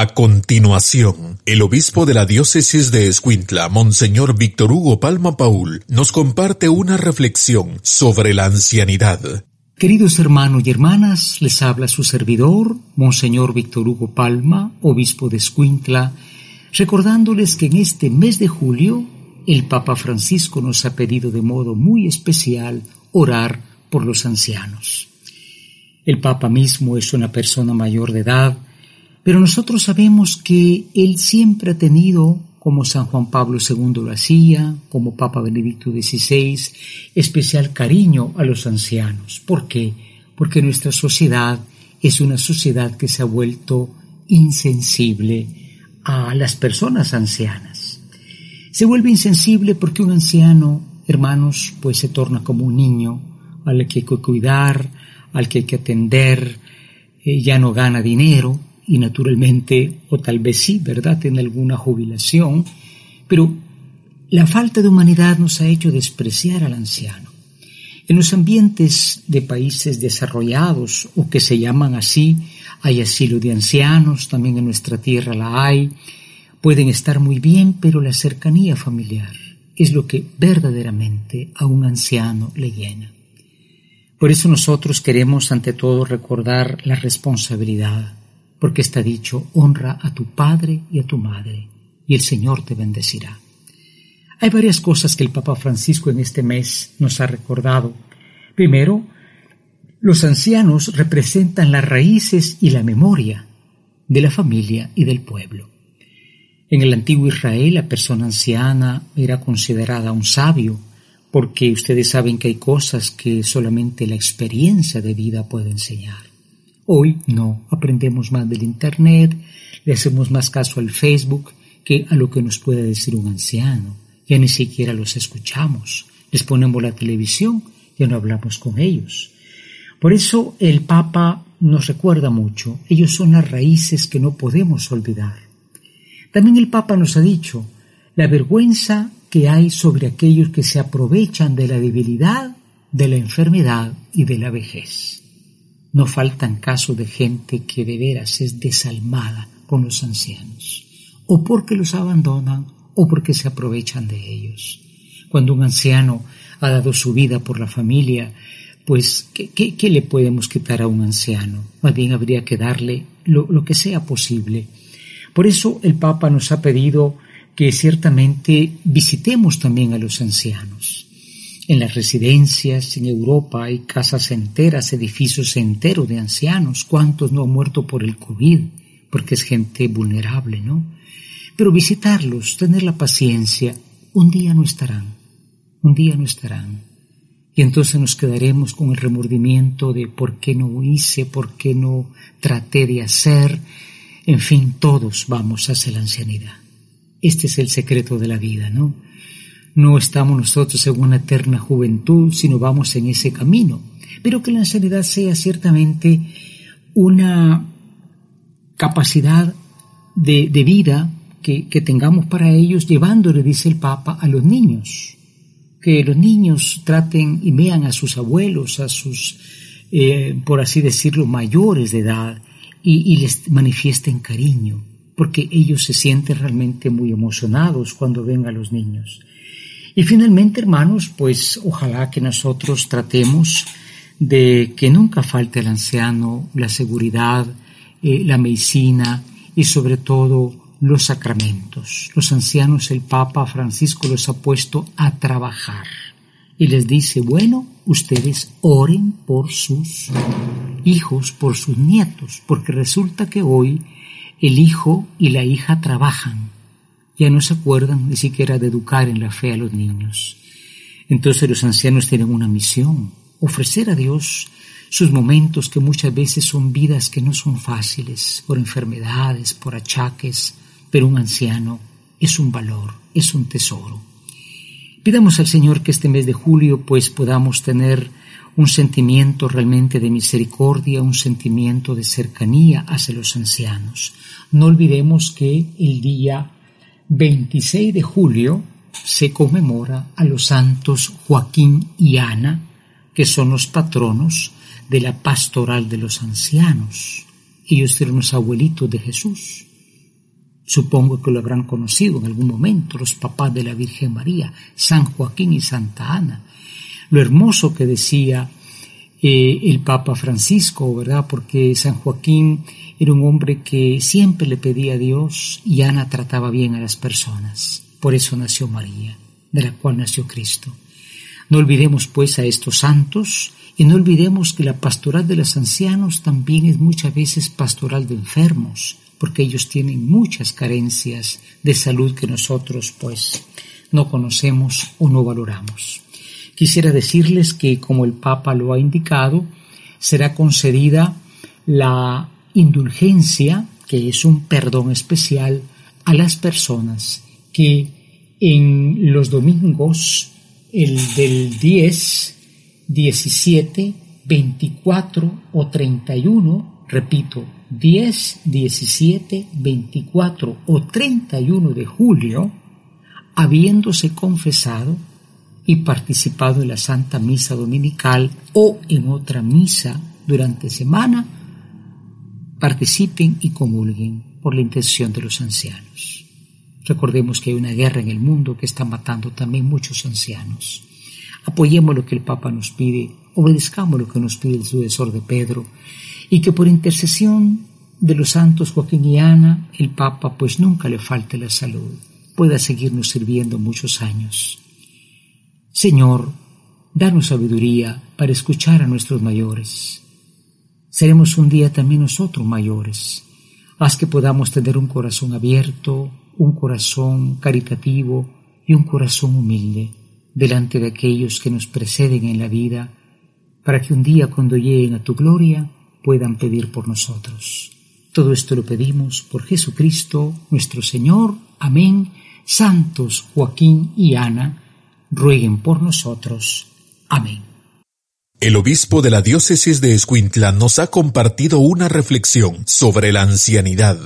A continuación, el obispo de la diócesis de Escuintla, Monseñor Víctor Hugo Palma Paul, nos comparte una reflexión sobre la ancianidad. Queridos hermanos y hermanas, les habla su servidor, Monseñor Víctor Hugo Palma, obispo de Escuintla, recordándoles que en este mes de julio el Papa Francisco nos ha pedido de modo muy especial orar por los ancianos. El Papa mismo es una persona mayor de edad, pero nosotros sabemos que Él siempre ha tenido, como San Juan Pablo II lo hacía, como Papa Benedicto XVI, especial cariño a los ancianos. ¿Por qué? Porque nuestra sociedad es una sociedad que se ha vuelto insensible a las personas ancianas. Se vuelve insensible porque un anciano, hermanos, pues se torna como un niño al que hay que cuidar, al que hay que atender, eh, ya no gana dinero, y naturalmente, o tal vez sí, ¿verdad?, tiene alguna jubilación, pero la falta de humanidad nos ha hecho despreciar al anciano. En los ambientes de países desarrollados o que se llaman así, hay asilo de ancianos, también en nuestra tierra la hay, pueden estar muy bien, pero la cercanía familiar es lo que verdaderamente a un anciano le llena. Por eso nosotros queremos ante todo recordar la responsabilidad porque está dicho, honra a tu padre y a tu madre, y el Señor te bendecirá. Hay varias cosas que el Papa Francisco en este mes nos ha recordado. Primero, los ancianos representan las raíces y la memoria de la familia y del pueblo. En el antiguo Israel la persona anciana era considerada un sabio, porque ustedes saben que hay cosas que solamente la experiencia de vida puede enseñar. Hoy no, aprendemos más del Internet, le hacemos más caso al Facebook que a lo que nos puede decir un anciano. Ya ni siquiera los escuchamos, les ponemos la televisión, ya no hablamos con ellos. Por eso el Papa nos recuerda mucho, ellos son las raíces que no podemos olvidar. También el Papa nos ha dicho la vergüenza que hay sobre aquellos que se aprovechan de la debilidad, de la enfermedad y de la vejez. No faltan casos de gente que de veras es desalmada con los ancianos, o porque los abandonan o porque se aprovechan de ellos. Cuando un anciano ha dado su vida por la familia, pues ¿qué, le podemos quitar a un anciano? Más bien habría que darle lo, lo que sea posible. Por eso el Papa nos ha pedido que ciertamente visitemos también a los ancianos en las residencias, en Europa hay casas enteras, edificios enteros de ancianos. ¿Cuántos no han muerto por el COVID? Porque es gente vulnerable, ¿no? Pero visitarlos, tener la paciencia, un día no estarán, un día no estarán. Y entonces nos quedaremos con el remordimiento de por qué no hice, por qué no traté de hacer. En fin, todos vamos hacia la ancianidad. Este es el secreto de la vida, ¿no? No estamos nosotros en una eterna juventud, sino vamos en ese camino. Pero que la ancianidad sea ciertamente una capacidad de, vida que, tengamos para ellos, llevándole, dice el Papa, a los niños. Que los niños traten y vean a sus abuelos, a sus, eh, por así decirlo, mayores de edad, y, y les manifiesten cariño, porque ellos se sienten realmente muy emocionados cuando ven a los niños. Y finalmente, hermanos, pues ojalá que nosotros tratemos de que nunca falte al anciano la seguridad, eh, la medicina y sobre todo los sacramentos. Los ancianos el Papa Francisco los ha puesto a trabajar y les dice, bueno, ustedes oren por sus hijos, por sus nietos, porque resulta que hoy el hijo y la hija trabajan ya no se acuerdan ni siquiera de educar en la fe a los niños. Entonces los ancianos tienen una misión, ofrecer a Dios sus momentos que muchas veces son vidas que no son fáciles, por enfermedades, por achaques, pero un anciano es un valor, es un tesoro. Pidamos al Señor que este mes de julio pues podamos tener un sentimiento realmente de misericordia, un sentimiento de cercanía hacia los ancianos. No olvidemos que el día 26 de julio se conmemora a los santos Joaquín y Ana, que son los patronos de la pastoral de los ancianos. Ellos eran los abuelitos de Jesús. Supongo que lo habrán conocido en algún momento los papás de la Virgen María, San Joaquín y Santa Ana. Lo hermoso que decía eh, el Papa Francisco, ¿verdad? Porque San Joaquín era un hombre que siempre le pedía a Dios y Ana trataba bien a las personas. Por eso nació María, de la cual nació Cristo. No olvidemos pues a estos santos y no olvidemos que la pastoral de los ancianos también es muchas veces pastoral de enfermos, porque ellos tienen muchas carencias de salud que nosotros pues no conocemos o no valoramos. Quisiera decirles que como el Papa lo ha indicado, será concedida la indulgencia, que es un perdón especial a las personas que en los domingos, el del 10, 17, 24 o 31, repito, 10, 17, 24 o 31 de julio, habiéndose confesado y participado en la Santa Misa Dominical o en otra misa durante semana, participen y comulguen por la intención de los ancianos. Recordemos que hay una guerra en el mundo que está matando también muchos ancianos. Apoyemos lo que el Papa nos pide, obedezcamos lo que nos pide el sucesor de Pedro, y que por intercesión de los santos Joaquín y Ana, el Papa pues nunca le falte la salud, pueda seguirnos sirviendo muchos años. Señor, danos sabiduría para escuchar a nuestros mayores. Seremos un día también nosotros mayores. Haz que podamos tener un corazón abierto, un corazón caritativo y un corazón humilde delante de aquellos que nos preceden en la vida, para que un día cuando lleguen a tu gloria puedan pedir por nosotros. Todo esto lo pedimos por Jesucristo nuestro Señor. Amén. Santos Joaquín y Ana, rueguen por nosotros. Amén. El obispo de la diócesis de Escuintla nos ha compartido una reflexión sobre la ancianidad